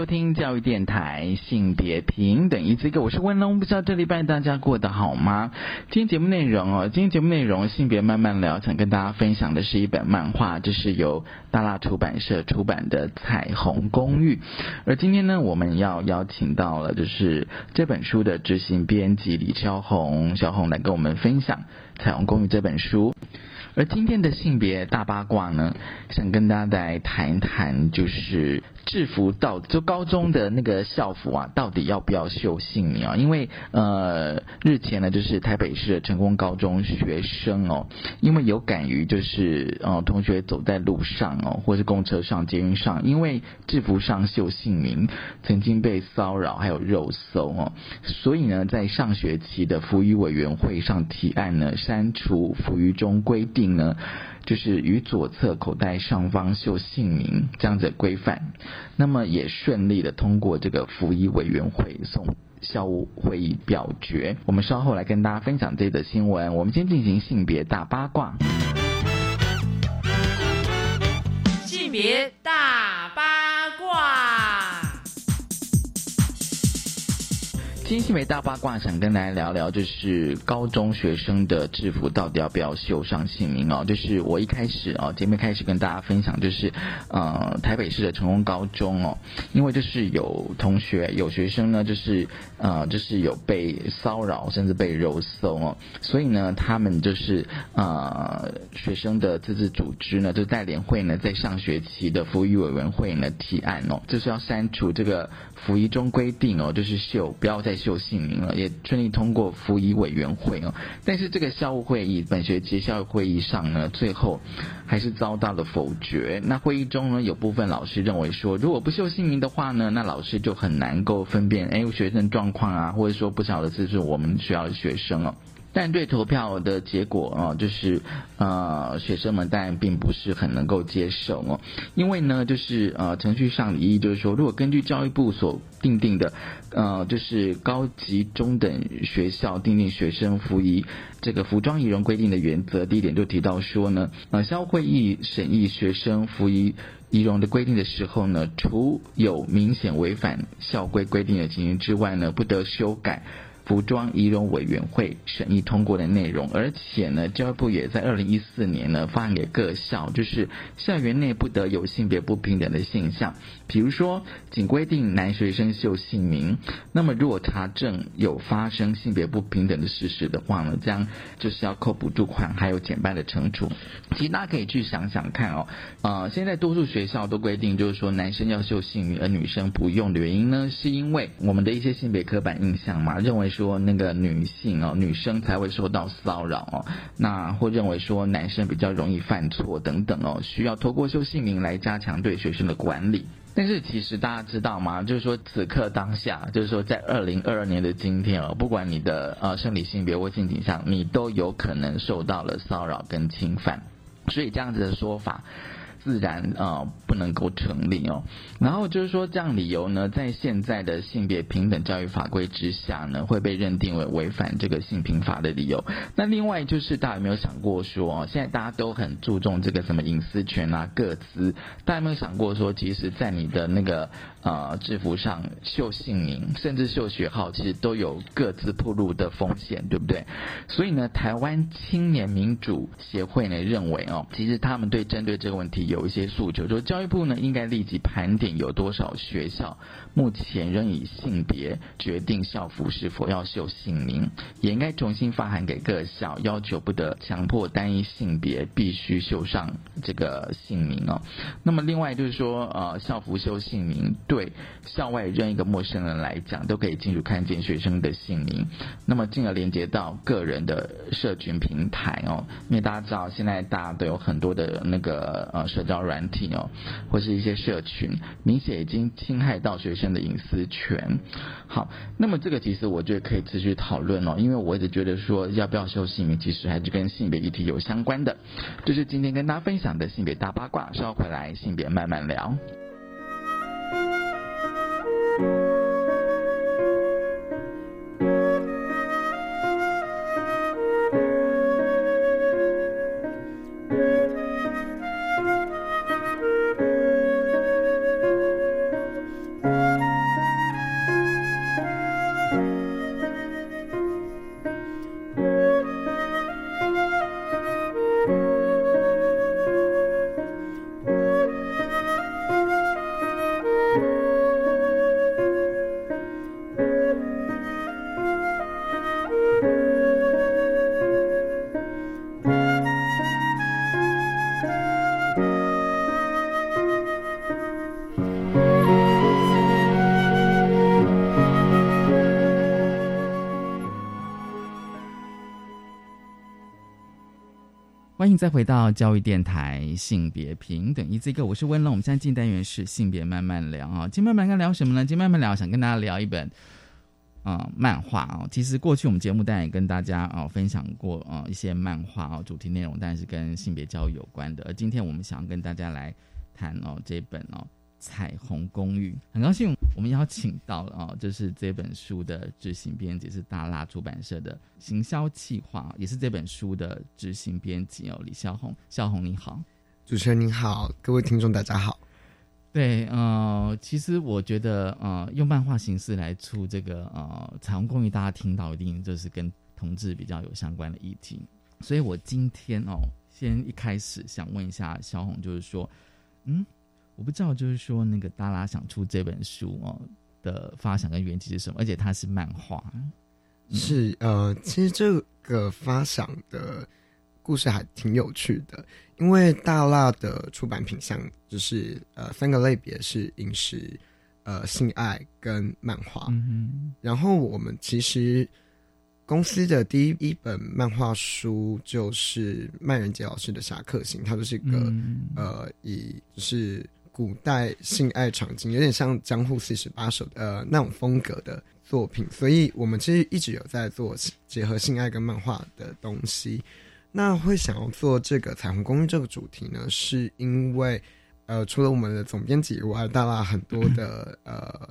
收听教育电台性别平等一这个，我是温龙，不知道这礼拜大家过得好吗？今天节目内容哦，今天节目内容性别慢慢聊，想跟大家分享的是一本漫画，这是由大辣出版社出版的《彩虹公寓》，而今天呢，我们要邀请到了就是这本书的执行编辑李超红，小红来跟我们分享《彩虹公寓》这本书。而今天的性别大八卦呢，想跟大家来谈一谈，就是制服到就高中的那个校服啊，到底要不要绣姓名啊？因为呃日前呢，就是台北市的成功高中学生哦，因为有敢于就是呃同学走在路上哦，或是公车上、捷运上，因为制服上绣姓名，曾经被骚扰还有肉搜哦，所以呢，在上学期的服役委员会上提案呢，删除服役中规定。呢，就是与左侧口袋上方绣姓名这样子规范，那么也顺利的通过这个服役委员会送校务会议表决。我们稍后来跟大家分享这则新闻。我们先进行性别大八卦。性别大八今天新闻大八卦，想跟大家聊聊，就是高中学生的制服到底要不要绣上姓名哦？就是我一开始哦，前面开始跟大家分享，就是呃，台北市的成功高中哦，因为就是有同学有学生呢，就是呃，就是有被骚扰，甚至被肉搜哦，所以呢，他们就是呃，学生的自治组织呢，就代联会呢，在上学期的服役委员会呢提案哦，就是要删除这个服役中规定哦，就是秀不要再。秀姓名了，也顺利通过服役委员会哦。但是这个校务会议，本学期校务会议上呢，最后还是遭到了否决。那会议中呢，有部分老师认为说，如果不秀姓名的话呢，那老师就很难够分辨哎学生状况啊，或者说不晓得这是我们学校的学生哦。但对投票的结果啊，就是呃，学生们当然并不是很能够接受哦，因为呢，就是呃，程序上意义就是说，如果根据教育部所定定的呃，就是高级中等学校定定学生服仪这个服装仪容规定的原则，第一点就提到说呢，呃，校会议审议学生服仪仪容的规定的时候呢，除有明显违反校规规定的情形之外呢，不得修改。服装仪容委员会审议通过的内容，而且呢，教育部也在二零一四年呢发给各校，就是校园内不得有性别不平等的现象。比如说，仅规定男学生秀姓名，那么如果查证有发生性别不平等的事实的话呢，将就是要扣补助款，还有减半的惩处。其实大家可以去想想看哦，呃，现在多数学校都规定就是说男生要秀姓名，而女生不用的原因呢，是因为我们的一些性别刻板印象嘛，认为说。说那个女性哦，女生才会受到骚扰哦，那或认为说男生比较容易犯错等等哦，需要透过秀姓名来加强对学生的管理。但是其实大家知道吗？就是说此刻当下，就是说在二零二二年的今天哦，不管你的呃生理性别或性倾向，你都有可能受到了骚扰跟侵犯。所以这样子的说法。自然啊不能够成立哦，然后就是说这样理由呢，在现在的性别平等教育法规之下呢，会被认定为违反这个性平法的理由。那另外就是大家有没有想过说，现在大家都很注重这个什么隐私权啊、各自，大家有没有想过说，其实，在你的那个呃制服上绣姓名，甚至绣学号，其实都有各自铺路的风险，对不对？所以呢，台湾青年民主协会呢认为哦，其实他们对针对这个问题。有一些诉求，说教育部呢应该立即盘点有多少学校目前仍以性别决定校服是否要绣姓名，也应该重新发函给各校，要求不得强迫单一性别必须绣上这个姓名哦。那么另外就是说，呃，校服绣姓名对校外任一个陌生人来讲，都可以清楚看见学生的姓名，那么进而连接到个人的社群平台哦。因为大家知道，现在大家都有很多的那个呃社交软体哦，或是一些社群，明显已经侵害到学生的隐私权。好，那么这个其实我觉得可以持续讨论哦，因为我一直觉得说要不要收姓名，其实还是跟性别议题有相关的。就是今天跟大家分享的性别大八卦，稍后回来性别慢慢聊。再回到教育电台性别平等一这个，我是温龙。我们现在进单元是性别慢慢聊啊，今天慢慢聊什么呢？今天慢慢聊，想跟大家聊一本啊漫画啊。其实过去我们节目当然也跟大家啊分享过啊一些漫画啊主题内容，但是跟性别教育有关的。而今天我们想要跟大家来谈哦这本哦。彩虹公寓，很高兴我们邀请到了啊，就是这本书的执行编辑是大辣出版社的行销企划，也是这本书的执行编辑哦，李孝红。孝红你好，主持人您好，各位听众大家好。对，呃，其实我觉得呃，用漫画形式来出这个呃彩虹公寓，大家听到一定就是跟同志比较有相关的议题，所以我今天哦，先一开始想问一下小红，就是说，嗯。我不知道，就是说那个大拉想出这本书哦的发想跟缘起是什么，而且它是漫画。是呃，其实这个发想的故事还挺有趣的，因为大辣的出版品项就是呃三个类别是饮食、呃性爱跟漫画。嗯然后我们其实公司的第一一本漫画书就是麦仁杰老师的《侠客行》，它就是一个呃以就是。古代性爱场景有点像《江户四十八首》呃那种风格的作品，所以我们其实一直有在做结合性爱跟漫画的东西。那会想要做这个彩虹公寓这个主题呢，是因为呃除了我们的总编辑以外，大大很多的 呃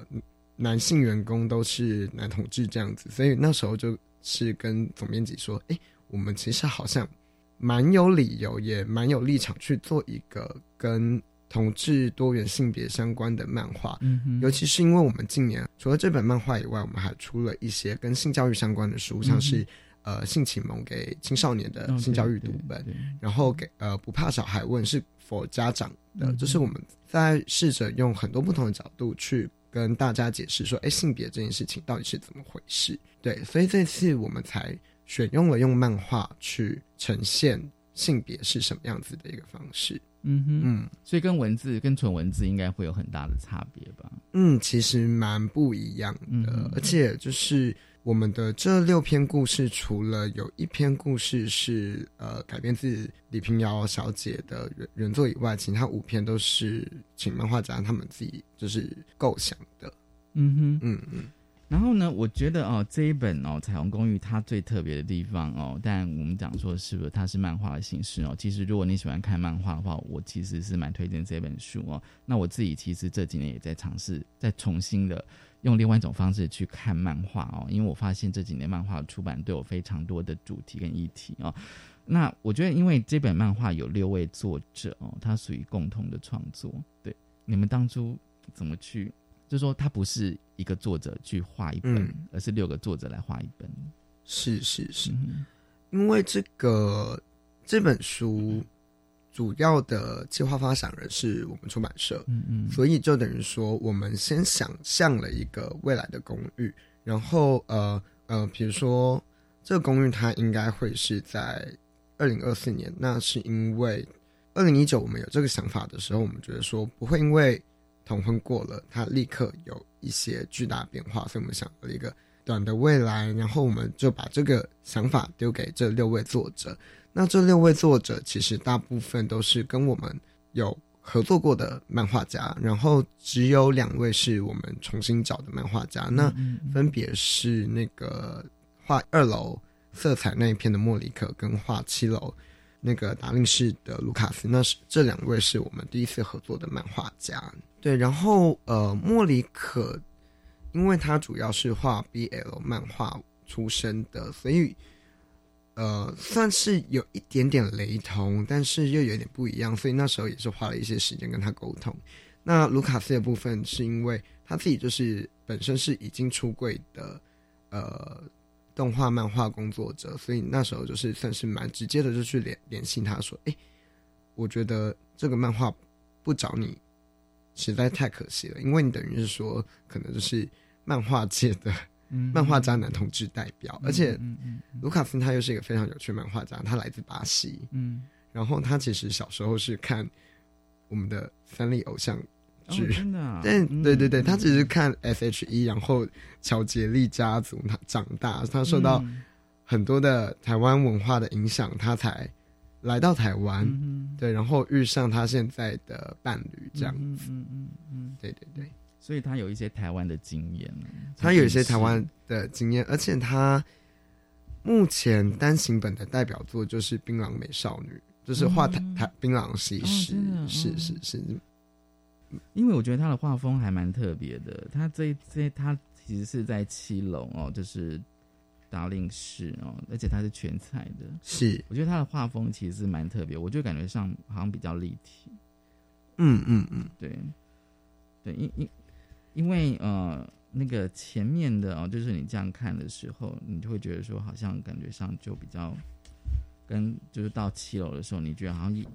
男性员工都是男同志这样子，所以那时候就是跟总编辑说，哎，我们其实好像蛮有理由，也蛮有立场去做一个跟。同志多元性别相关的漫画，嗯尤其是因为我们近年除了这本漫画以外，我们还出了一些跟性教育相关的书，像是呃性启蒙给青少年的性教育读本，然后给呃不怕小孩问是否家长的，就是我们在试着用很多不同的角度去跟大家解释说，哎，性别这件事情到底是怎么回事？对，所以这次我们才选用了用漫画去呈现性别是什么样子的一个方式。嗯哼，嗯，所以跟文字跟纯文字应该会有很大的差别吧？嗯，其实蛮不一样的，而且就是我们的这六篇故事，除了有一篇故事是呃改编自李平遥小姐的原原作以外，其他五篇都是请漫画家他们自己就是构想的。嗯哼，嗯嗯。然后呢，我觉得哦，这一本哦《彩虹公寓》它最特别的地方哦，但我们讲说是不是它是漫画的形式哦？其实如果你喜欢看漫画的话，我其实是蛮推荐这本书哦。那我自己其实这几年也在尝试，再重新的用另外一种方式去看漫画哦，因为我发现这几年漫画出版都有非常多的主题跟议题哦。那我觉得，因为这本漫画有六位作者哦，它属于共同的创作。对，你们当初怎么去？就是说，它不是一个作者去画一本，而是六个作者来画一本。是是是，因为这个这本书主要的计划发想人是我们出版社，嗯嗯，所以就等于说，我们先想象了一个未来的公寓，然后呃呃，比如说这个公寓它应该会是在二零二四年，那是因为二零一九我们有这个想法的时候，我们觉得说不会因为。同婚过了，它立刻有一些巨大变化，所以我们想了一个短的未来，然后我们就把这个想法丢给这六位作者。那这六位作者其实大部分都是跟我们有合作过的漫画家，然后只有两位是我们重新找的漫画家，那分别是那个画二楼色彩那一片的莫里克，跟画七楼那个达令市的卢卡斯。那是这两位是我们第一次合作的漫画家。对，然后呃，莫里克，因为他主要是画 BL 漫画出身的，所以。呃，算是有一点点雷同，但是又有点不一样，所以那时候也是花了一些时间跟他沟通。那卢卡斯的部分是因为他自己就是本身是已经出柜的呃动画漫画工作者，所以那时候就是算是蛮直接的，就去联联系他说：“哎，我觉得这个漫画不找你实在太可惜了，因为你等于是说可能就是漫画界的。”漫画家男同志代表，而且卢卡斯他又是一个非常有趣漫画家，他来自巴西，嗯，然后他其实小时候是看我们的三立偶像剧，真的，但对对对，他只是看 S H E，然后乔杰利家族，他长大，他受到很多的台湾文化的影响，他才来到台湾，嗯对，然后遇上他现在的伴侣，这样子，嗯嗯嗯，对对对。所以他有一些台湾的经验他有一些台湾的经验，而且他目前单行本的代表作就是《槟榔美少女》，就是画台台槟榔西施，是是是。因为我觉得他的画风还蛮特别的，他这这他其实是在七楼哦，就是达令市哦，而且他是全彩的，是。我觉得他的画风其实是蛮特别，我就感觉上好像比较立体。嗯嗯嗯，对对，因因。因为呃，那个前面的哦，就是你这样看的时候，你就会觉得说，好像感觉上就比较跟就是到七楼的时候，你觉得好像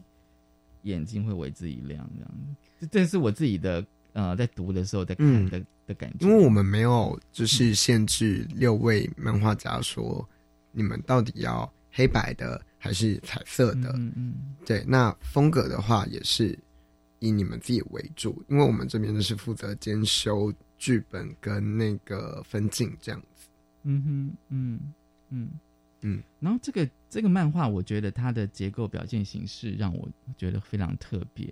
眼睛会为之一亮这样。这这是我自己的呃，在读的时候在看的的感觉。因为我们没有就是限制六位漫画家说你们到底要黑白的还是彩色的。嗯嗯。对，那风格的话也是。以你们自己为主，因为我们这边就是负责兼修剧本跟那个分镜这样子。嗯哼，嗯嗯嗯。然后这个这个漫画，我觉得它的结构表现形式让我觉得非常特别。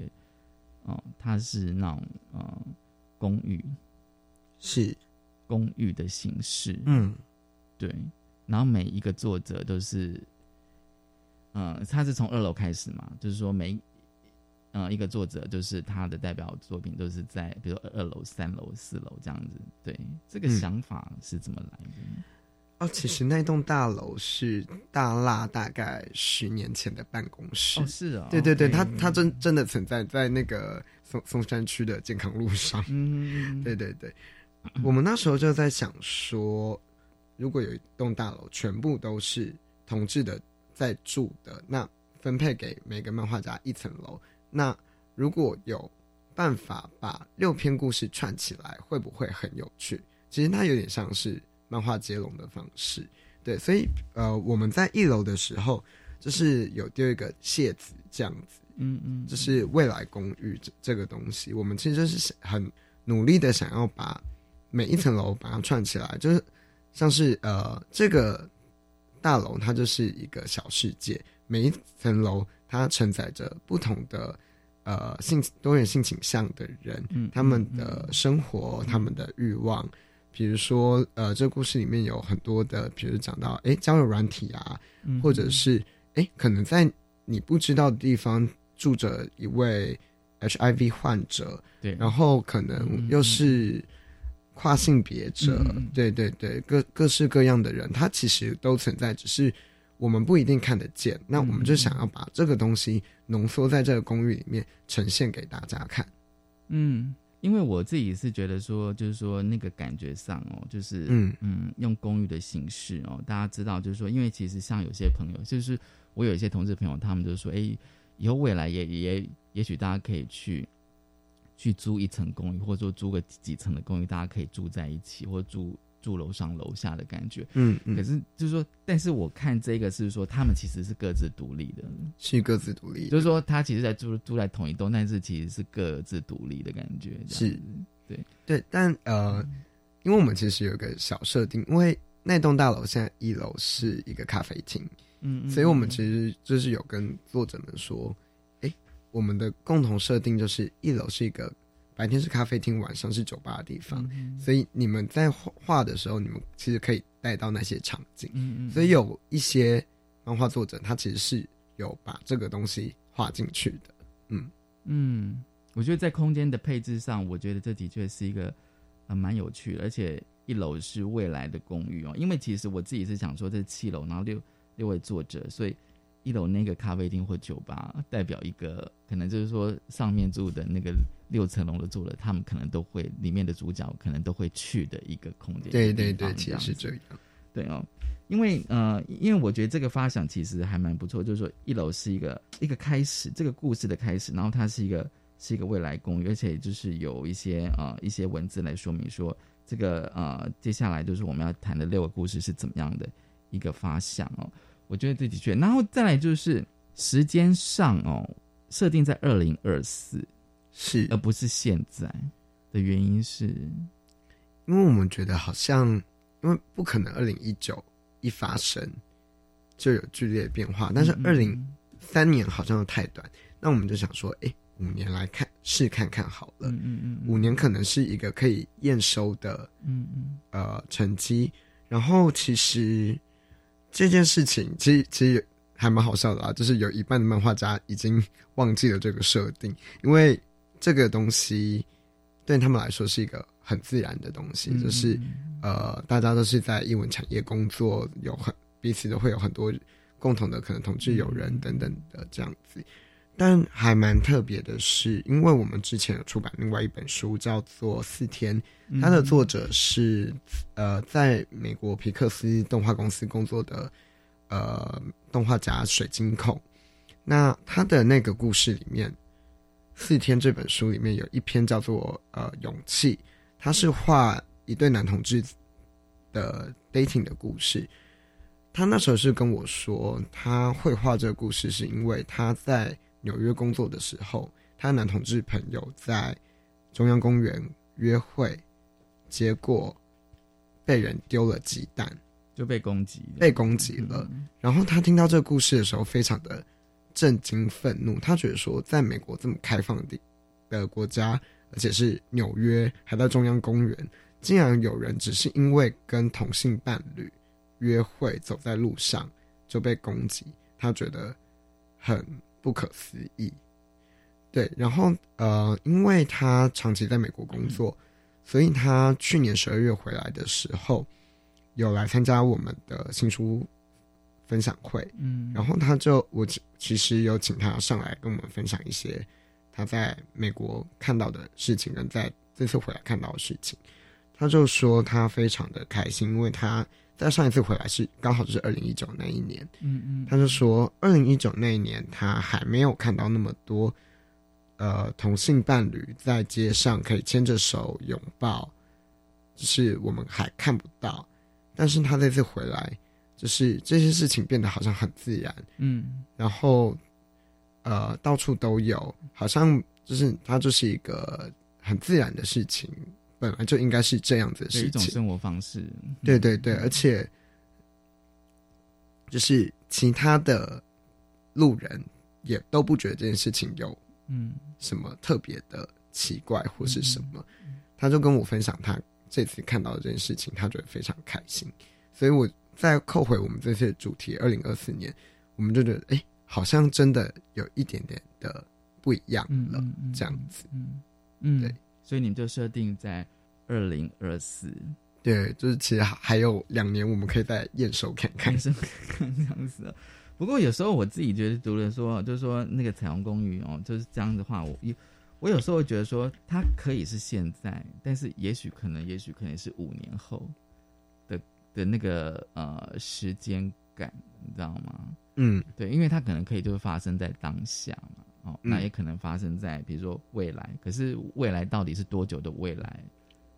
哦，它是那种呃公寓，是公寓的形式。嗯，对。然后每一个作者都是，嗯，他是从二楼开始嘛，就是说每。嗯，一个作者就是他的代表作品都是在，比如二楼、三楼、四楼这样子。对，这个想法是怎么来的？哦，其实那栋大楼是大辣大概十年前的办公室。哦，是啊。对对对，他他真真的存在在那个松松山区的健康路上。嗯，对 对对。我们那时候就在想说，如果有一栋大楼全部都是同志的在住的，那分配给每个漫画家一层楼。那如果有办法把六篇故事串起来，会不会很有趣？其实它有点像是漫画接龙的方式，对。所以呃，我们在一楼的时候，就是有丢一个谢子这样子，嗯嗯，就是未来公寓这这个东西，我们其实就是很努力的想要把每一层楼把它串起来，就是像是呃这个大楼它就是一个小世界，每一层楼。它承载着不同的呃性多元性倾向的人，他们的生活，他们的欲望。比如说，呃，这个故事里面有很多的，比如讲到，哎，交友软体啊，或者是，哎，可能在你不知道的地方住着一位 HIV 患者，对，然后可能又是跨性别者，对对对，各各式各样的人，他其实都存在，只是。我们不一定看得见，那我们就想要把这个东西浓缩在这个公寓里面呈现给大家看。嗯，因为我自己是觉得说，就是说那个感觉上哦，就是嗯嗯，用公寓的形式哦，大家知道，就是说，因为其实像有些朋友，就是我有一些同事朋友，他们就说，哎，以后未来也也也许大家可以去去租一层公寓，或者说租个几层的公寓，大家可以住在一起，或住住楼上楼下的感觉。嗯嗯，可是就是说，但是我看这个是说，他们其实是各自独立的，是各自独立的，就是说他其实在住住在同一栋，但是其实是各自独立的感觉。是对对，但呃，因为我们其实有个小设定，因为那栋大楼现在一楼是一个咖啡厅，嗯，嗯所以我们其实就是有跟作者们说，哎，我们的共同设定就是一楼是一个白天是咖啡厅，晚上是酒吧的地方，嗯所以你们在画画的时候，你们其实可以带到那些场景。嗯嗯，所以有一些漫画作者，他其实是有把这个东西画进去的。嗯，嗯，我觉得在空间的配置上，我觉得这的确是一个呃蛮有趣的，而且一楼是未来的公寓哦，因为其实我自己是想说这是七楼，然后六六位作者，所以一楼那个咖啡厅或酒吧代表一个可能就是说上面住的那个六层楼的住了，他们可能都会里面的主角可能都会去的一个空间。对对对，其实是这样。对哦，因为呃，因为我觉得这个发想其实还蛮不错，就是说一楼是一个一个开始，这个故事的开始，然后它是一个是一个未来公寓，而且就是有一些呃一些文字来说明说这个呃接下来就是我们要谈的六个故事是怎么样的一个发想哦，我觉得这的确，然后再来就是时间上哦，设定在二零二四，是而不是现在的原因是，因为我们觉得好像，因为不可能二零一九一发生就有剧烈的变化，但是嗯二零三年好像又太短，那我们就想说，哎，五年来看试看看好了。嗯嗯嗯，五年可能是一个可以验收的嗯嗯呃成绩。然后其实这件事情其实其实还蛮好笑的啊，就是有一半的漫画家已经忘记了这个设定，因为这个东西对他们来说是一个很自然的东西，嗯，就是嗯呃大家都是在英文产业工作，有很彼此都会有很多共同的可能同志友人等等的这样子。但还蛮特别的是，因为我们之前有出版另外一本书，叫做《四天》，嗯它的作者是呃，在美国皮克斯动画公司工作的呃动画家水晶控。那他的那个故事里面，《四天》这本书里面有一篇叫做呃勇气，他是画一对男同志的 dating 的故事。他那时候是跟我说，他会画这个故事，是因为他在纽约工作的时候，他男同志朋友在中央公园约会，结果被人丢了鸡蛋，就被攻击，被攻击了。嗯然后他听到这个故事的时候，非常的震惊、愤怒。他觉得说，在美国这么开放的的国家，而且是纽约，还在中央公园，竟然有人只是因为跟同性伴侣约会，走在路上就被攻击，他觉得很不可思议。对，然后呃，因为他长期在美国工作，所以他去年十二月回来的时候，有来参加我们的新书分享会。嗯，然后他就我其其实有请他上来跟我们分享一些他在美国看到的事情，跟在这次回来看到的事情。他就说他非常的开心，因为他在上一次回来是刚好就是二零一九那一年，嗯嗯，他就说，二零一九那一年他还没有看到那么多，呃，同性伴侣在街上可以牵着手拥抱，就是我们还看不到。但是他这次回来，就是这些事情变得好像很自然，嗯。然后呃，到处都有，好像就是它就是一个很自然的事情，本来就应该是这样子的一事情。种生活方式，对对对，而且就是其他的路人也都不觉得这件事情有嗯。什么特别的奇怪或是什么，他就跟我分享他这次看到的这件事情，他觉得非常开心，所以我再扣回我们这次的主题，二零二四年，我们就觉得哎，好像真的有一点点的不一样了，这样子。嗯嗯，对，所以你们就设定在二零二四，对，就是其实还还有两年，我们可以再验收看看验收看这样子啊。不过有时候我自己觉得读了说，就是说那个彩虹公寓哦，就是这样的话，我有我有时候会觉得说，它可以是现在，但是也许可能，也许可能是五年后的的那个呃时间感，你知道吗？嗯对，因为它可能可以就是发生在当下嘛，哦，嗯那也可能发生在比如说未来，可是未来到底是多久的未来？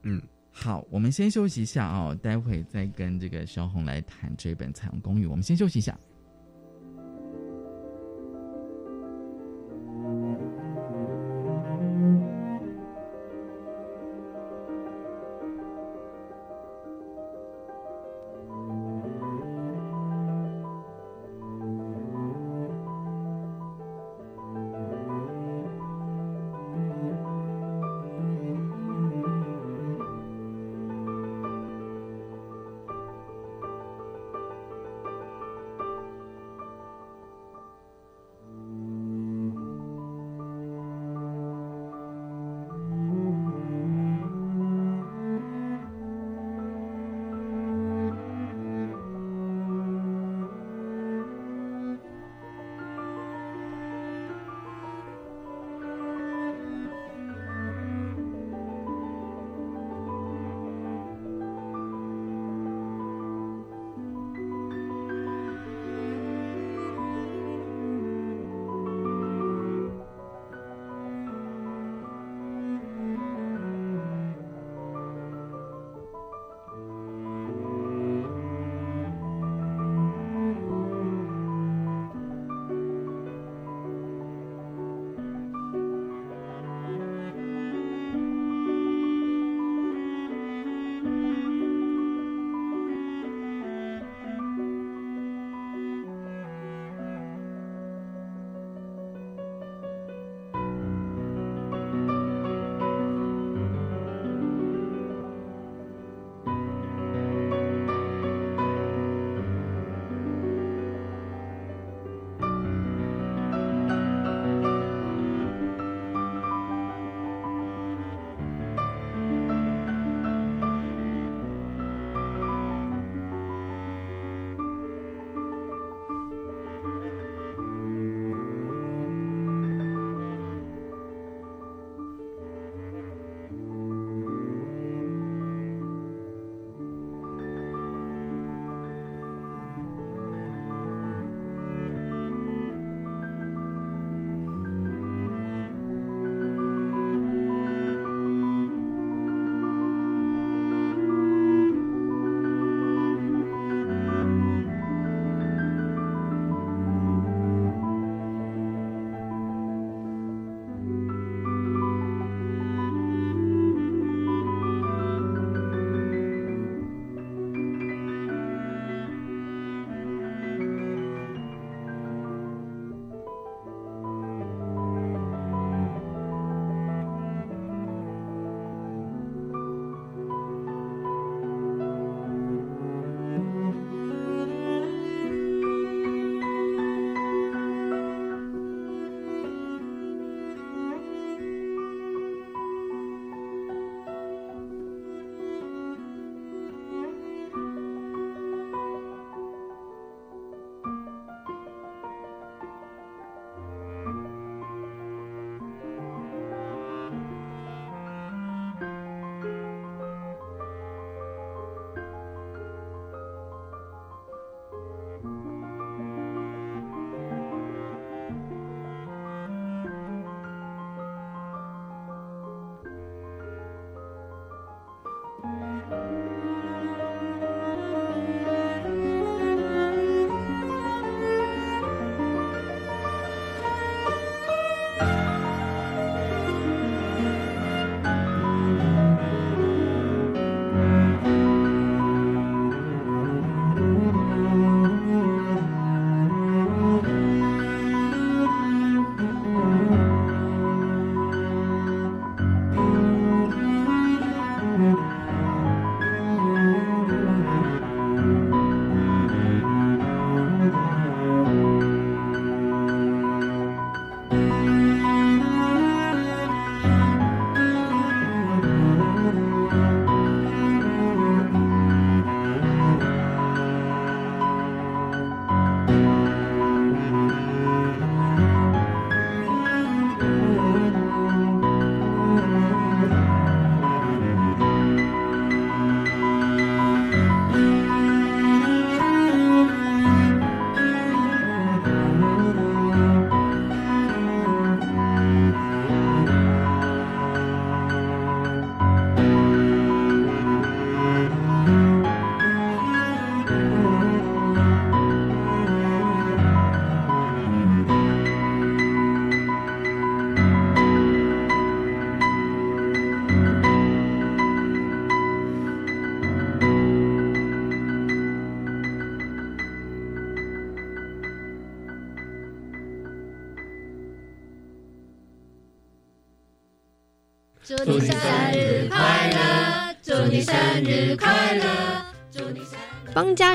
嗯，好，我们先休息一下哦，待会再跟这个萧红来谈这本《彩虹公寓》。我们先休息一下。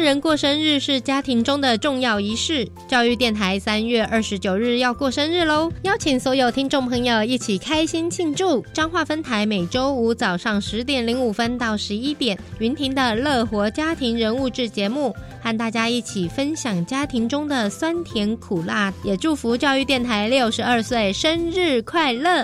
人过生日是家庭中的重要仪式。教育电台三月二十九日要过生日喽，邀请所有听众朋友一起开心庆祝。彰化分台每周五早上十点零五分到十一点，云庭的乐活家庭人物志节目，和大家一起分享家庭中的酸甜苦辣，也祝福教育电台六十二岁生日快乐。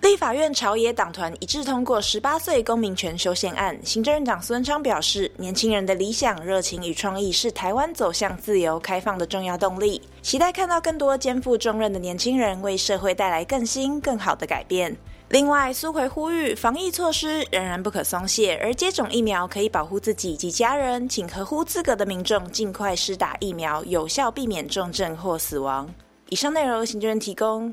立法院朝野党团一致通过十八岁公民权修宪案。行政院长孙昌表示，年轻人的理想、热情与创意是台湾走向自由开放的重要动力，期待看到更多肩负重任的年轻人为社会带来更新、更好的改变。另外，苏奎呼吁，防疫措施仍然不可松懈，而接种疫苗可以保护自己及家人，请合乎资格的民众尽快施打疫苗，有效避免重症或死亡。以上内容由行政院提供。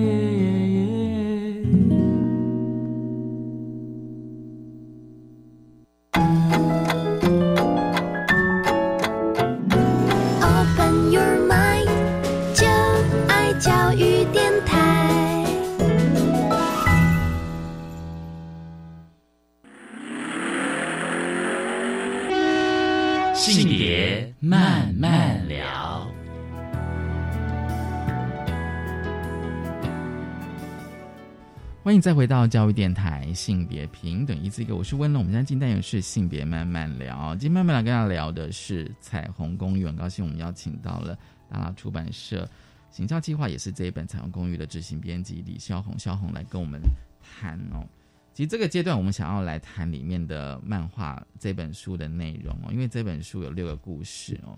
慢慢聊欢迎再回到教育电台，性别平等一字一个，我是温龙。我们现在进单元是性别慢慢聊，今天慢慢来跟大家聊的是彩虹公寓。很高兴我们邀请到了大拉出版社行销计划，也是这一本彩虹公寓的执行编辑李肖红，肖红来跟我们谈哦。其实这个阶段我们想要来谈里面的漫画这本书的内容哦，因为这本书有六个故事哦，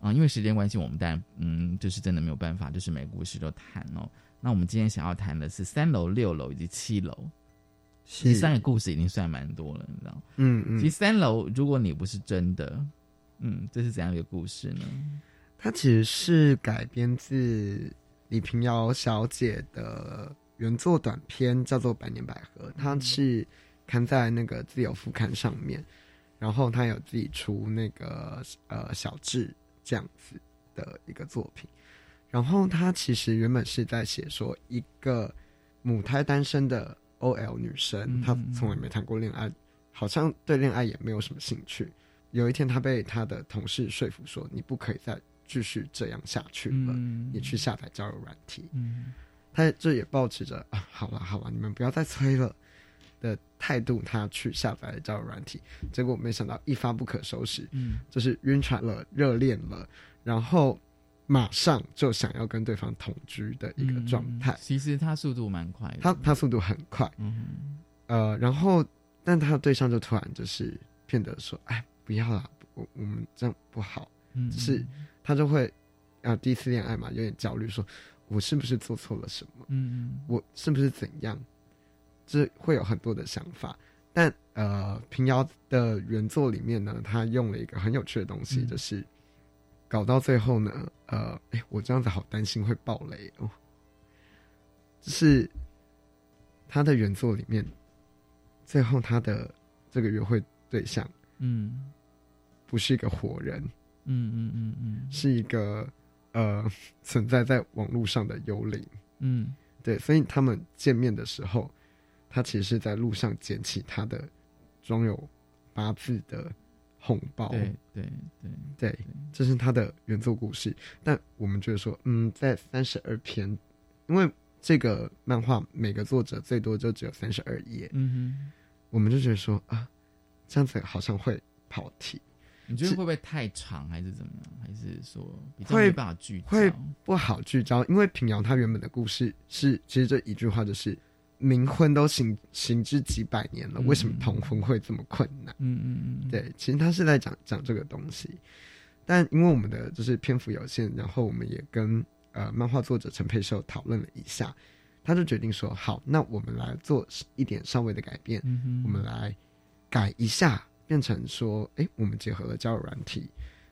啊，因为时间关系，我们当然嗯，就是真的没有办法，就是每个故事都谈哦。那我们今天想要谈的是三楼、六楼以及七楼，第三个故事已经算蛮多了，你知道嗯嗯。其实三楼，如果你不是真的，嗯，这是怎样一个故事呢？它其实是改编自李平遥小姐的原作短篇，叫做《百年百合》，它是刊在那个自由副刊上面，然后他有自己出那个呃小志这样子的一个作品。然后他其实原本是在写说一个母胎单身的 OL 女生，她从来没谈过恋爱，好像对恋爱也没有什么兴趣。有一天，她被她的同事说服说：“你不可以再继续这样下去了，你去下载交友软体。”他这也保持着啊，好了好了，你们不要再催了的态度，他去下载交友软体。结果没想到一发不可收拾，就是晕船了、热恋了，然后。马上就想要跟对方同居的一个状态。其实他速度蛮快的，他他速度很快。嗯，呃，然后，但他的对象就突然就是变得说：“哎，不要啦，我我们这样不好。”嗯，是，他就会啊，第一次恋爱嘛，有点焦虑，说：“我是不是做错了什么？嗯，我是不是怎样？”这会有很多的想法。但呃，平遥的原作里面呢，他用了一个很有趣的东西，就是。搞到最后呢，呃，哎，我这样子好担心会爆雷哦。就是他的原作里面，最后他的这个约会对象，嗯，不是一个活人，嗯嗯嗯嗯，是一个呃 存在在网络上的幽灵，嗯，对，所以他们见面的时候，他其实是在路上捡起他的装有八字的。红包，对对对对，这是他的原作故事。但我们觉得说，嗯，在三十二篇，因为这个漫画每个作者最多就只有三十二页，嗯哼，我们就觉得说啊，这样子好像会跑题。你觉得会不会太长，还是怎么样？还是说比较会没办法聚焦？会不好聚焦，因为平遥他原本的故事是，其实这一句话就是冥婚都行行之几百年了，嗯为什么同婚会这么困难？嗯嗯嗯，对，其实他是在讲讲这个东西，但因为我们的就是篇幅有限，然后我们也跟呃漫画作者陈佩秀讨论了一下，他就决定说，好，那我们来做一点稍微的改变，嗯我们来改一下，变成说，哎，我们结合了交友软体，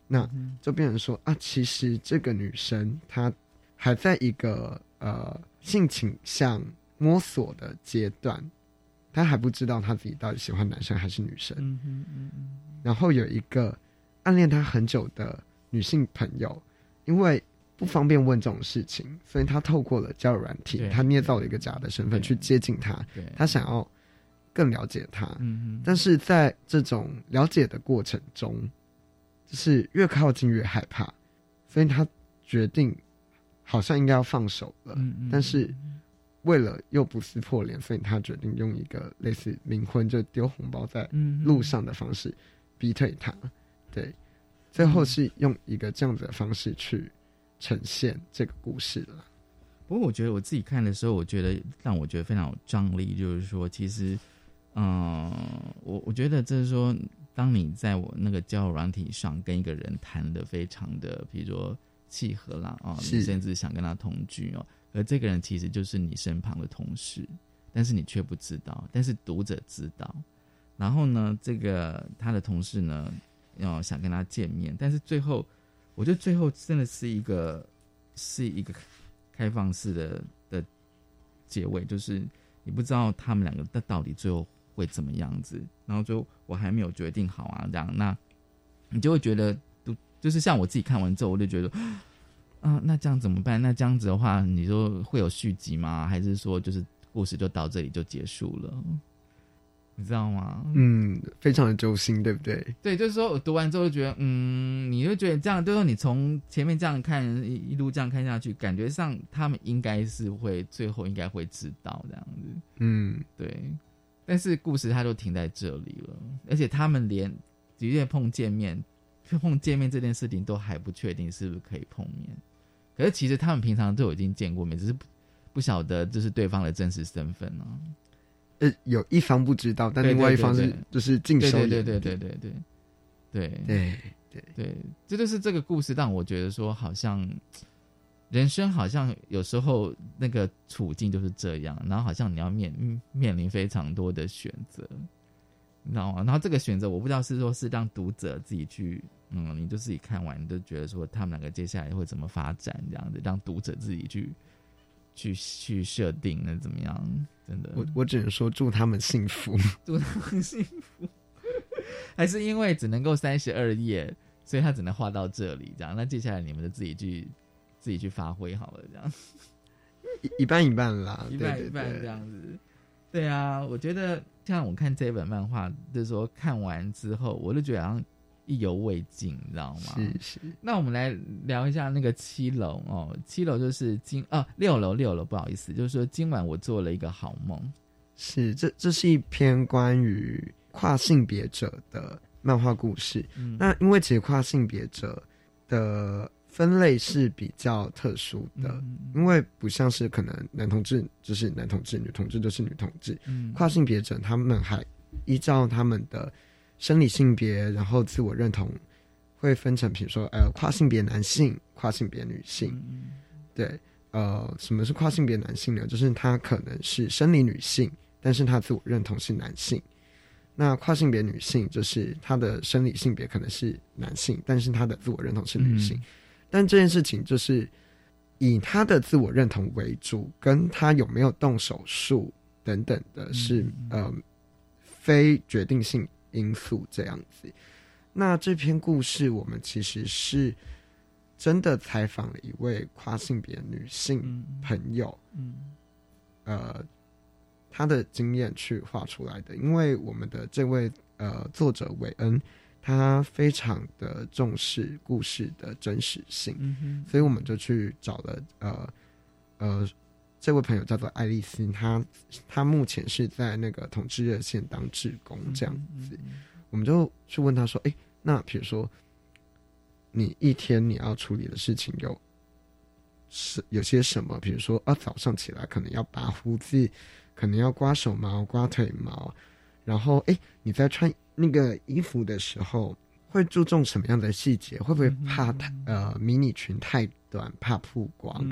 那就变成说啊，其实这个女生她还在一个呃性倾向摸索的阶段，她还不知道她自己到底喜欢男生还是女生。嗯哼嗯嗯然后有一个暗恋她很久的女性朋友，因为不方便问这种事情，所以她透过了交友软体对，她捏造了一个假的身份去接近他，对，她想要更了解他。嗯，但是在这种了解的过程中，就是越靠近越害怕，所以他决定好像应该要放手了。嗯嗯，但是为了又不撕破脸，所以他决定用一个类似冥婚就丢红包在路上的方式逼退他。对，最后是用一个这样子的方式去呈现这个故事了。不过我觉得我自己看的时候，我觉得让我觉得非常有张力，就是说，其实，嗯、我我觉得就是说，当你在我那个交友软体上跟一个人谈的非常的，比如说契合啦，啊、甚至想跟他同居哦，而这个人其实就是你身旁的同事，但是你却不知道，但是读者知道。然后呢，这个他的同事呢，要想跟他见面，但是最后，我觉得最后真的是一个是一个开放式的的结尾，就是你不知道他们两个的到底最后会怎么样子，然后就我还没有决定好啊，这样，那你就会觉得，就就是像我自己看完之后，我就觉得，啊，那这样怎么办？那这样子的话，你说会有续集吗？还是说就是故事就到这里就结束了？你知道吗？嗯，非常的揪心，对不对？对，就是说我读完之后就觉得，嗯，你就觉得这样，就是说你从前面这样看一一路这样看下去，感觉上他们应该是会最后应该会知道这样子，嗯，对。但是故事它就停在这里了，而且他们连即便碰见面，碰见面这件事情都还不确定是不是可以碰面。可是其实他们平常都已经见过面，只是不不晓得就是对方的真实身份啊。呃，有一方不知道，但另外一方是就是尽收眼底。对对对对对对对对对对对，这就是这个故事让我觉得说，好像人生好像有时候那个处境就是这样，然后好像你要面嗯面临非常多的选择，你知道吗？然后这个选择我不知道是说是让读者自己去，嗯，你就自己看完你就觉得说他们两个接下来会怎么发展，这样子让读者自己去去去设定，那怎么样？真的，我我只能说祝他们幸福。祝他们幸福，还是因为只能够三十二页，所以他只能画到这里，这样。那接下来你们就自己去自己去发挥好了，这样一一半一半啦，一半一半这样子。对啊，我觉得像我看这本漫画，就是说看完之后，我就觉得好像意犹未尽，你知道吗？是是。那我们来聊一下那个七楼哦，七楼就是今啊六楼六楼，不好意思，就是说今晚我做了一个好梦。是，这这是一篇关于跨性别者的漫画故事。嗯那因为其实跨性别者的分类是比较特殊的，嗯因为不像是可能男同志就是男同志，女同志就是女同志。嗯跨性别者他们还依照他们的生理性别，然后自我认同会分成，比如说呃跨性别男性、跨性别女性。嗯对，呃，什么是跨性别男性呢？就是他可能是生理女性，但是他自我认同是男性。那跨性别女性就是她的生理性别可能是男性，但是她的自我认同是女性。嗯但这件事情就是以他的自我认同为主，跟他有没有动手术等等的是、呃非决定性因素这样子。那这篇故事我们其实是真的采访了一位跨性别女性朋友，嗯呃，她的经验去画出来的。因为我们的这位呃作者韦恩，他非常的重视故事的真实性，嗯所以我们就去找了呃呃这位朋友叫做爱丽丝，她她目前是在那个统治热线当志工这样子，我们就去问她说，哎、那比如说，你一天你要处理的事情有是有些什么？比如说啊，早上起来可能要拔胡子，可能要刮手毛、刮腿毛，然后哎，你在穿那个衣服的时候会注重什么样的细节？会不会怕太呃迷你裙太短，怕曝光？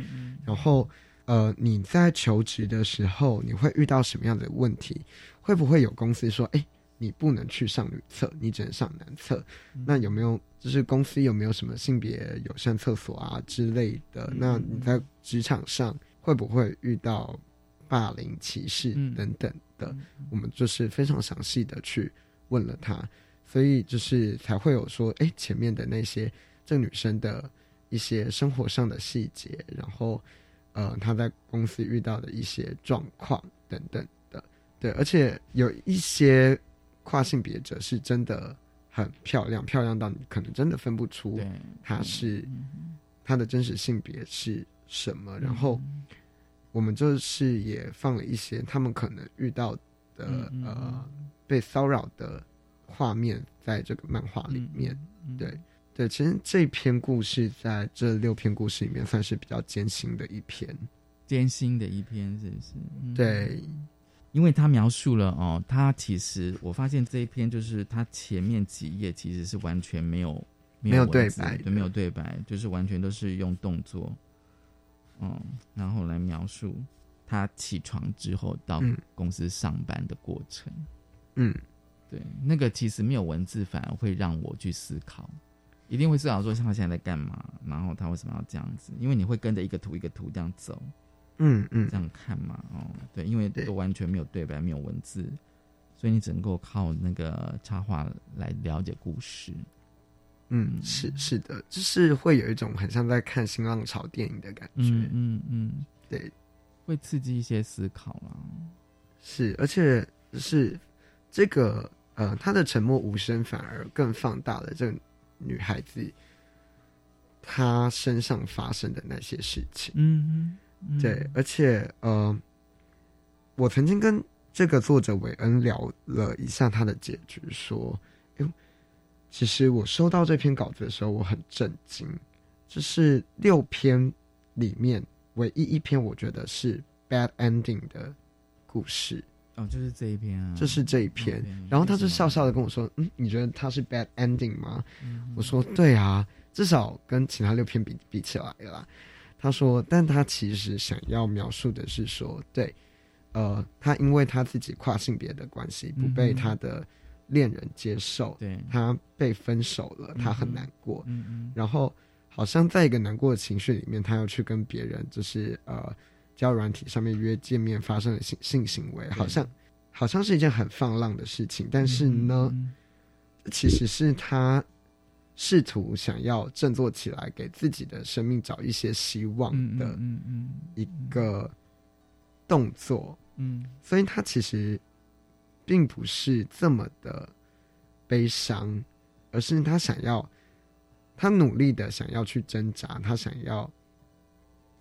然后呃你在求职的时候你会遇到什么样的问题？会不会有公司说哎？你不能去上女厕，你只能上男厕。那有没有就是公司有没有什么性别友善厕所啊之类的？那你在职场上会不会遇到霸凌、歧视等等的？我们就是非常详细的去问了他，所以就是才会有说，哎，前面的那些这女生的一些生活上的细节，然后呃，她在公司遇到的一些状况等等的。对，而且有一些。跨性别者是真的很漂亮，漂亮到你可能真的分不出她是她的真实性别是什么。然后我们就是也放了一些他们可能遇到的呃被骚扰的画面在这个漫画里面。对对，其实这篇故事在这六篇故事里面算是比较艰辛的一篇，艰辛的一篇，是不是？对。因为他描述了哦，他其实我发现这一篇就是他前面几页其实是完全没有没有对白，对，没有对白，就是完全都是用动作，嗯，然后来描述他起床之后到公司上班的过程。嗯，对，那个其实没有文字，反而会让我去思考，一定会思考说，像他现在在干嘛，然后他为什么要这样子？因为你会跟着一个图一个图这样走。嗯嗯，这样看嘛，哦，对，因为都完全没有对白，没有文字，所以你只能够靠那个插画来了解故事。嗯，是是的，就是会有一种很像在看新浪潮电影的感觉。嗯嗯，对，会刺激一些思考啦。是，而且是这个呃，他的沉默无声反而更放大了这个女孩子她身上发生的那些事情。嗯嗯。对，而且呃，我曾经跟这个作者韦恩聊了一下他的结局，说，哎，其实我收到这篇稿子的时候，我很震惊，这是六篇里面唯一一篇我觉得是 bad ending 的故事。哦，就是这一篇啊，就是这一篇。然后他就笑笑的跟我说，嗯，你觉得他是 bad ending 吗？我说，对啊，至少跟其他六篇比比起来啦。他说：“但他其实想要描述的是说，对，呃，他因为他自己跨性别的关系，不被他的恋人接受，对，他被分手了，他很难过，然后好像在一个难过的情绪里面，他要去跟别人，就是呃，交友软体上面约见面，发生了性性行为，好像好像是一件很放浪的事情，但是呢，其实是他。”试图想要振作起来，给自己的生命找一些希望的一个动作，嗯，所以他其实并不是这么的悲伤，而是他想要，他努力的想要去挣扎，他想要，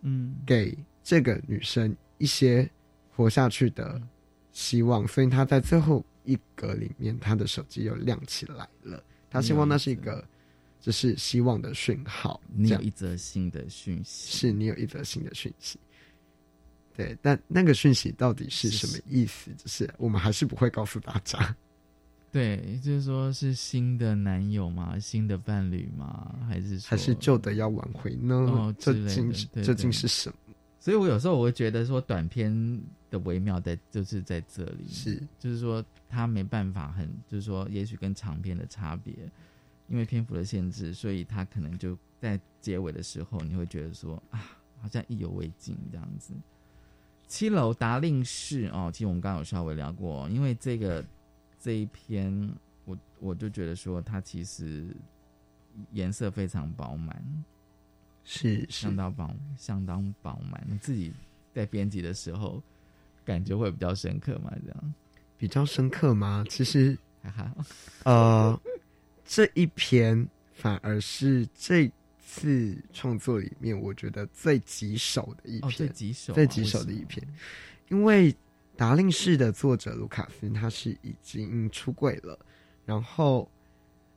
嗯，给这个女生一些活下去的希望，所以她在最后一格里面，她的手机又亮起来了，她希望那是一个。就是希望的讯号。你有一则新的讯息，是你有一则新的讯息。对，但那个讯息到底是什么意思？就是我们还是不会告诉大家。对，就是说是新的男友吗？新的伴侣吗？还是还是旧的要挽回呢？哦，究竟究竟是什么？所以我有时候我会觉得说，短片的微妙在就是在这里，是就是说它没办法很，就是说也许跟长片的差别。因为篇幅的限制，所以它可能就在结尾的时候，你会觉得说啊，好像意犹未尽这样子。七楼达令市哦，其实我们刚刚有稍微聊过，因为这个这一篇，我我就觉得说它其实颜色非常饱满，是相当饱相当饱满。你自己在编辑的时候，感觉会比较深刻吗？这样比较深刻吗？其实 还好，呃。这一篇反而是这次创作里面我觉得最棘手的一篇，哦最棘手、最棘手的一篇，因为达令市的作者卢卡斯他是已经出柜了，然后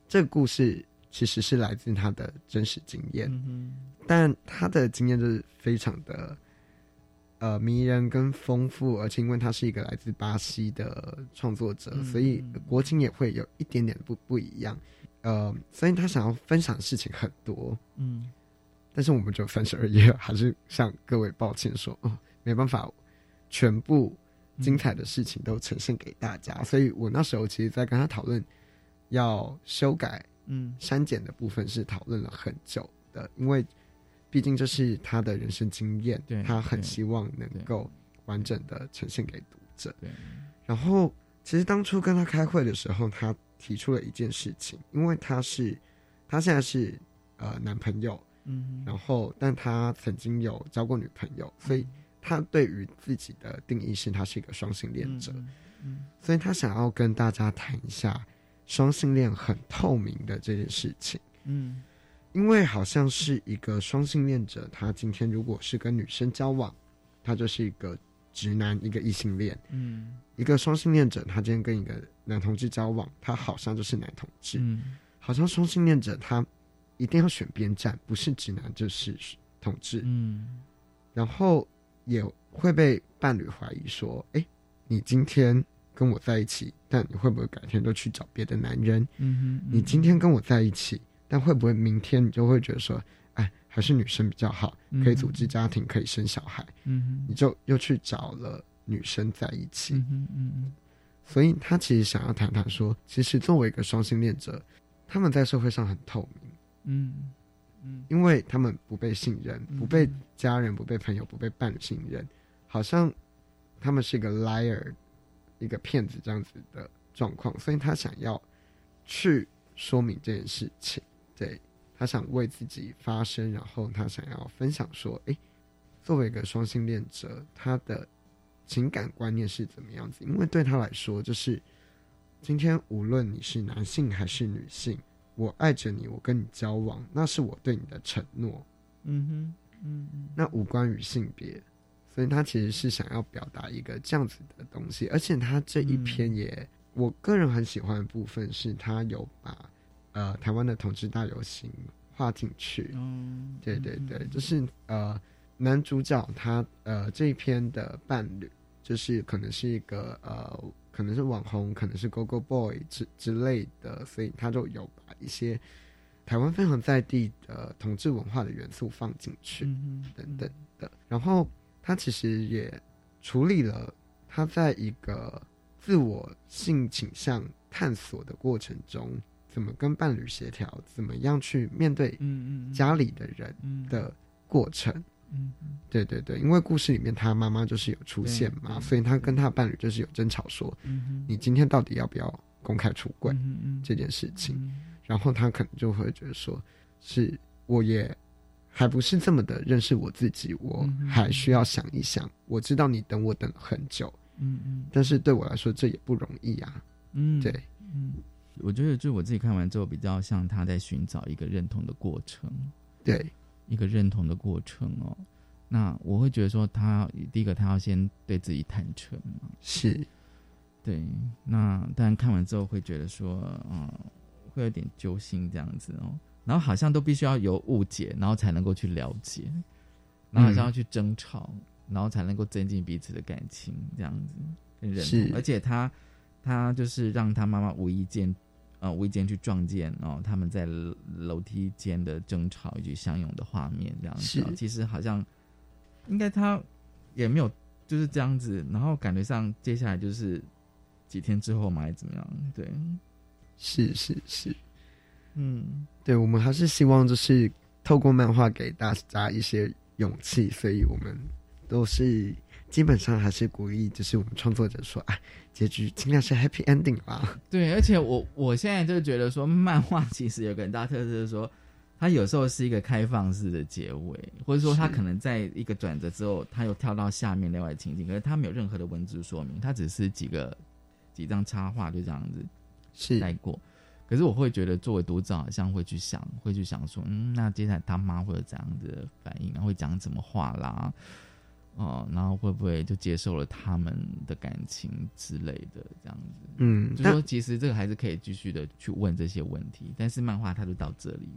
这个故事其实是来自他的真实经验，嗯但他的经验就是非常的呃迷人跟丰富，而且因为他是一个来自巴西的创作者，嗯。所以国情也会有一点点不不一样。呃，所以他想要分享的事情很多，嗯。但是我们就三十二页，还是向各位抱歉说，哦，没办法，全部精彩的事情都呈现给大家。所以我那时候其实，在跟他讨论要修改、嗯。删减的部分，是讨论了很久的，因为毕竟这是他的人生经验对，他很希望能够完整的呈现给读者。然后，其实当初跟他开会的时候，他提出了一件事情，因为他是他现在是呃男朋友，嗯然后但他曾经有交过女朋友，所以他对于自己的定义是他是一个双性恋者，嗯。所以他想要跟大家谈一下双性恋很透明的这件事情。嗯因为好像是一个双性恋者，他今天如果是跟女生交往，他就是一个直男，一个异性恋；嗯一个双性恋者，他今天跟一个男同志交往，他好像就是男同志。嗯好像双性恋者他一定要选边站，不是直男就是同志。嗯然后也会被伴侣怀疑说：“哎，你今天跟我在一起，但你会不会改天都去找别的男人？嗯你今天跟我在一起，但会不会明天你就会觉得说，哎，还是女生比较好，可以组织家庭，可以生小孩，嗯你就又去找了女生在一起？嗯嗯所以他其实想要谈谈说，其实作为一个双性恋者，他们在社会上很透明。”嗯嗯因为他们不被信任，不被家人、不被朋友、不被伴侣信任，好像他们是一个 liar，一个骗子这样子的状况，所以他想要去说明这件事情，对他想为自己发声，然后他想要分享说，诶，作为一个双性恋者，他的情感观念是怎么样子？因为对他来说，就是今天无论你是男性还是女性。我爱着你，我跟你交往，那是我对你的承诺，嗯哼嗯嗯那无关于性别，所以他其实是想要表达一个这样子的东西，而且他这一篇也，我个人很喜欢的部分是他有把呃台湾的同志大游行画进去，嗯对对对，就是呃男主角他呃这一篇的伴侣，就是可能是一个呃。可能是网红，可能是 Go Go Boy 之之类的，所以他就有把一些台湾非常在地的同志文化的元素放进去，嗯等等的。然后他其实也处理了他在一个自我性倾向探索的过程中，怎么跟伴侣协调，怎么样去面对家里的人的过程。嗯，对对对，因为故事里面他妈妈就是有出现嘛，所以他跟他伴侣就是有争吵说，嗯你今天到底要不要公开出柜嗯这件事情？然后他可能就会觉得说，是我也还不是这么的认识我自己，我还需要想一想。我知道你等我等了很久，嗯嗯，但是对我来说这也不容易啊。嗯，对，嗯，我觉得就我自己看完之后，比较像他在寻找一个认同的过程，对，一个认同的过程哦。那我会觉得说他，第一个他要先对自己坦诚嘛，是，对。那但看完之后会觉得说，嗯，会有点揪心这样子哦。然后好像都必须要有误解，然后才能够去了解，然后好像要去争吵，然后才能够增进彼此的感情，这样子。而且他他就是让他妈妈无意间呃无意间去撞见哦他们在楼楼梯间的争吵以及相拥的画面，这样子其实好像应该他也没有就是这样子，然后感觉上接下来就是几天之后嘛，还是怎么样？对，是是是，嗯，对，我们还是希望就是透过漫画给大家一些勇气，所以我们都是基本上还是鼓励，就是我们创作者说，哎，结局尽量是 happy ending 吧。对，而且我我现在就觉得说，漫画其实有个很大特色，是说它有时候是一个开放式的结尾，或者说它可能在一个转折之后，它又跳到下面另外的情景，可是它没有任何的文字说明，它只是几个几张插画就这样子是带过。可是我会觉得，作为读者好像会去想，会去想说，嗯，那接下来他妈会有怎样的反应，然后会讲什么话啦？哦，然后会不会就接受了他们的感情之类的这样子？嗯，就说其实这个还是可以继续的去问这些问题，但是漫画它就到这里。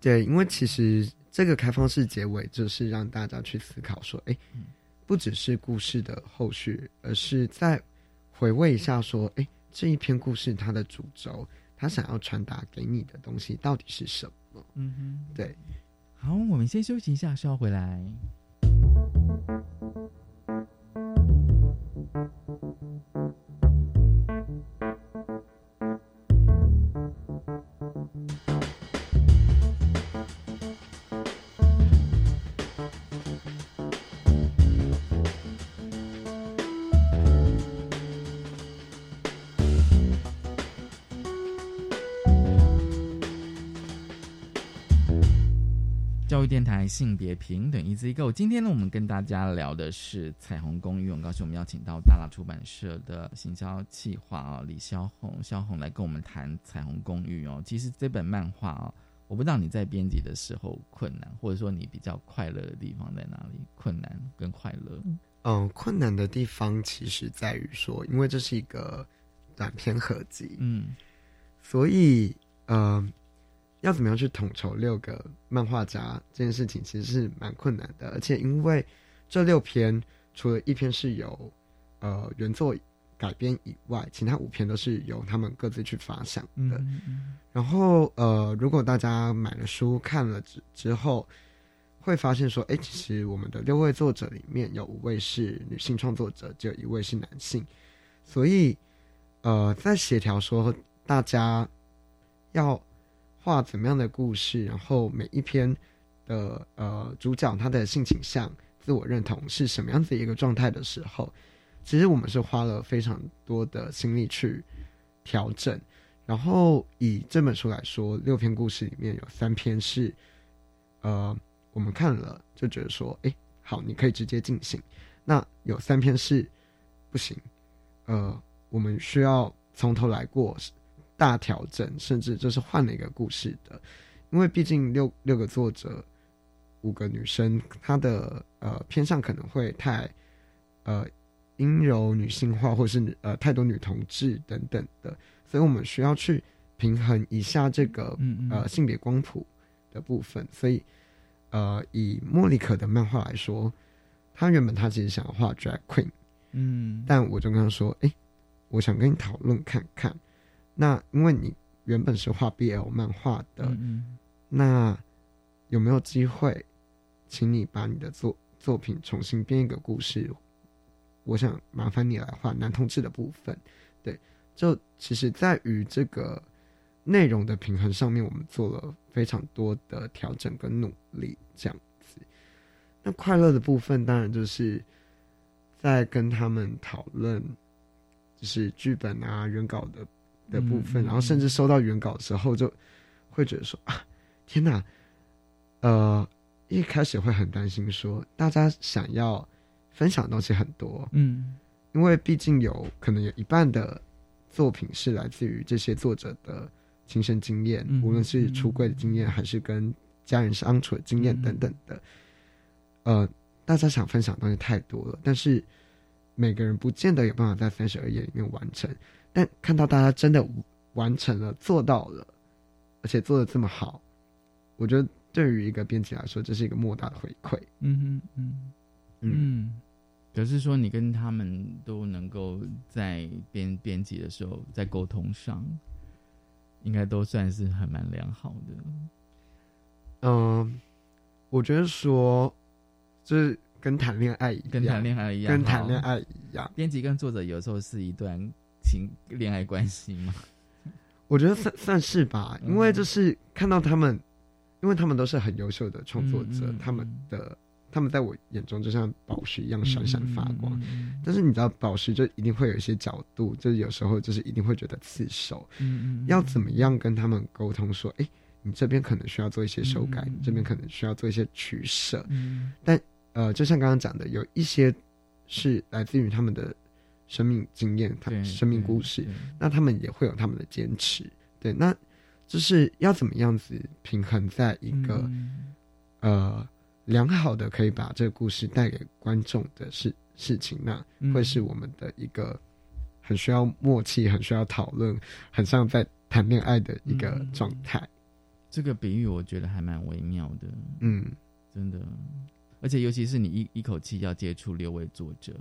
对，因为其实这个开放式结尾就是让大家去思考说，哎，不只是故事的后续，而是再回味一下说，哎，这一篇故事它的主轴，它想要传达给你的东西到底是什么？嗯哼，对。好，我们先休息一下，稍后回来。性别平等，一字一个。今天呢，我们跟大家聊的是《彩虹公寓》。我们告诉我们邀请到大辣出版社的行销企划啊，李肖红，肖红来跟我们谈《彩虹公寓》哦。其实这本漫画啊，我不知道你在编辑的时候困难，或者说你比较快乐的地方在哪里？困难跟快乐？嗯，困难的地方其实在于说，因为这是一个短篇合集，嗯，所以呃。要怎么样去统筹六个漫画家这件事情，其实是蛮困难的。而且因为这六篇除了一篇是由呃原作改编以外，其他五篇都是由他们各自去发想的。然后呃，如果大家买了书看了之之后，会发现说，哎，其实我们的六位作者里面有五位是女性创作者，只有一位是男性。所以呃，在协调说大家要。画怎么样的故事，然后每一篇的呃主角他的性倾向、自我认同是什么样子一个状态的时候，其实我们是花了非常多的心力去调整。然后以这本书来说，六篇故事里面有三篇是呃我们看了就觉得说，哎，好，你可以直接进行。那有三篇是不行，呃，我们需要从头来过。大调整，甚至就是换了一个故事的，因为毕竟六六个作者，五个女生，她的呃偏向可能会太呃阴柔女性化，或是呃太多女同志等等的，所以我们需要去平衡一下这个呃性别光谱的部分。所以呃以莫妮可的漫画来说，她原本她其实想要画 drag queen，嗯，但我就跟她说，哎，我想跟你讨论看看。那因为你原本是画 BL 漫画的，那有没有机会，请你把你的作作品重新编一个故事？我想麻烦你来画男同志的部分。对，就其实在于这个内容的平衡上面，我们做了非常多的调整跟努力，这样子。那快乐的部分，当然就是在跟他们讨论，就是剧本啊、原稿的。的部分，然后甚至收到原稿的时候，就会觉得说啊，天哪，呃，一开始会很担心，说大家想要分享的东西很多，嗯，因为毕竟有可能有一半的作品是来自于这些作者的亲身经验，无论是出柜的经验，还是跟家人相处的经验等等的，呃，大家想分享的东西太多了，但是每个人不见得有办法在三十二页里面完成。但看到大家真的完成了、做到了，而且做的这么好，我觉得对于一个编辑来说，这是一个莫大的回馈。嗯嗯嗯嗯，可是说你跟他们都能够在编编辑的时候，在沟通上，应该都算是还蛮良好的。嗯，我觉得说，就是跟谈恋爱一样，跟谈恋爱一样，跟谈恋爱一样。编辑跟作者有时候是一段。情恋爱关系吗？我觉得算算是吧，因为就是看到他们，因为他们都是很优秀的创作者，他们的他们在我眼中就像宝石一样闪闪发光。但是你知道，宝石就一定会有一些角度，就是有时候就是一定会觉得刺手。嗯要怎么样跟他们沟通说，哎，你这边可能需要做一些修改，你这边可能需要做一些取舍。嗯，但呃，就像刚刚讲的，有一些是来自于他们的。生命经验，他生命故事，那他们也会有他们的坚持，对，那就是要怎么样子平衡在一个呃良好的可以把这个故事带给观众的事事情，那会是我们的一个很需要默契、很需要讨论、很像在谈恋爱的一个状态。这个比喻我觉得还蛮微妙的，嗯，真的，而且尤其是你一一口气要接触六位作者，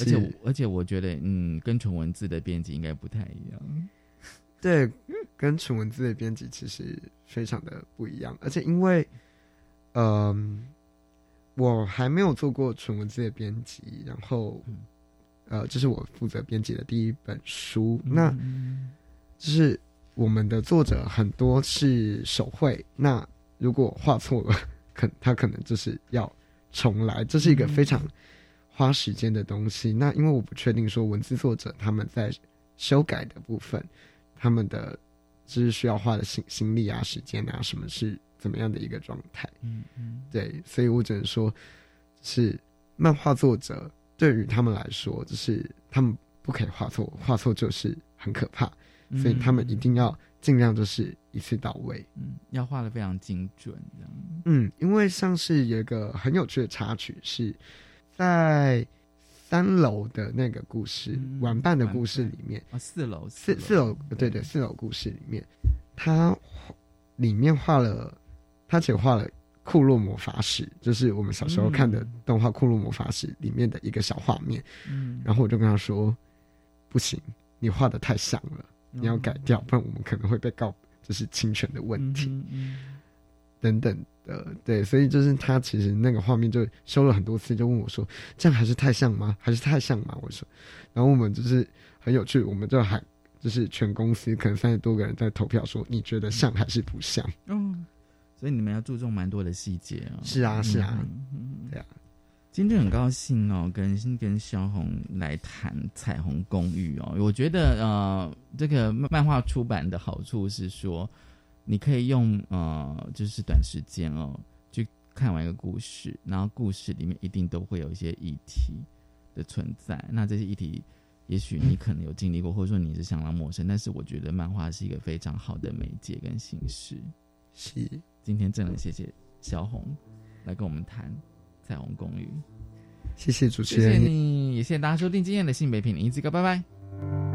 而且而且我觉得，嗯，跟纯文字的编辑应该不太一样。对，跟纯文字的编辑其实非常的不一样，而且因为，嗯，我还没有做过纯文字的编辑，然后，呃，这是我负责编辑的第一本书，那，就是我们的作者很多是手绘，那如果画错了，可他可能就是要重来，这是一个非常花时间的东西。那因为我不确定说文字作者他们在修改的部分。他们的就是需要花的心心力啊、时间啊，什么是怎么样的一个状态？嗯嗯，对，所以我只能说，是漫画作者对于他们来说，就是他们不可以画错，画错就是很可怕，所以他们一定要尽量就是一次到位，嗯，要画的非常精准，这样。嗯，因为像是有一个很有趣的插曲是在。三楼的那个故事，玩伴的故事里面啊，四楼四四楼对对，四楼故事里面，他里面画了，他只画了库洛魔法使，就是我们小时候看的动画《库洛魔法使》里面的一个小画面。嗯，然后我就跟他说：“不行，你画的太像了，你要改掉，不然我们可能会被告，就是侵权的问题。”等等。的对，所以就是他其实那个画面就修了很多次，就问我说：“这样还是太像吗？还是太像吗？”我说，然后我们就是很有趣，我们就还就是全公司可能三十多个人在投票说，你觉得像还是不像？嗯，所以你们要注重蛮多的细节啊。是啊，是啊，对啊。今天很高兴哦，跟跟萧红来谈《彩虹公寓》哦。我觉得呃，这个漫画出版的好处是说。你可以用呃，就是短时间哦，去看完一个故事，然后故事里面一定都会有一些议题的存在。那这些议题，也许你可能有经历过，或者说你是相当陌生，但是我觉得漫画是一个非常好的媒介跟形式。是，今天真的谢谢小红来跟我们谈《彩虹公寓》，谢谢主持人，谢谢你，也谢谢大家收听今天的性别品，一字哥，拜拜。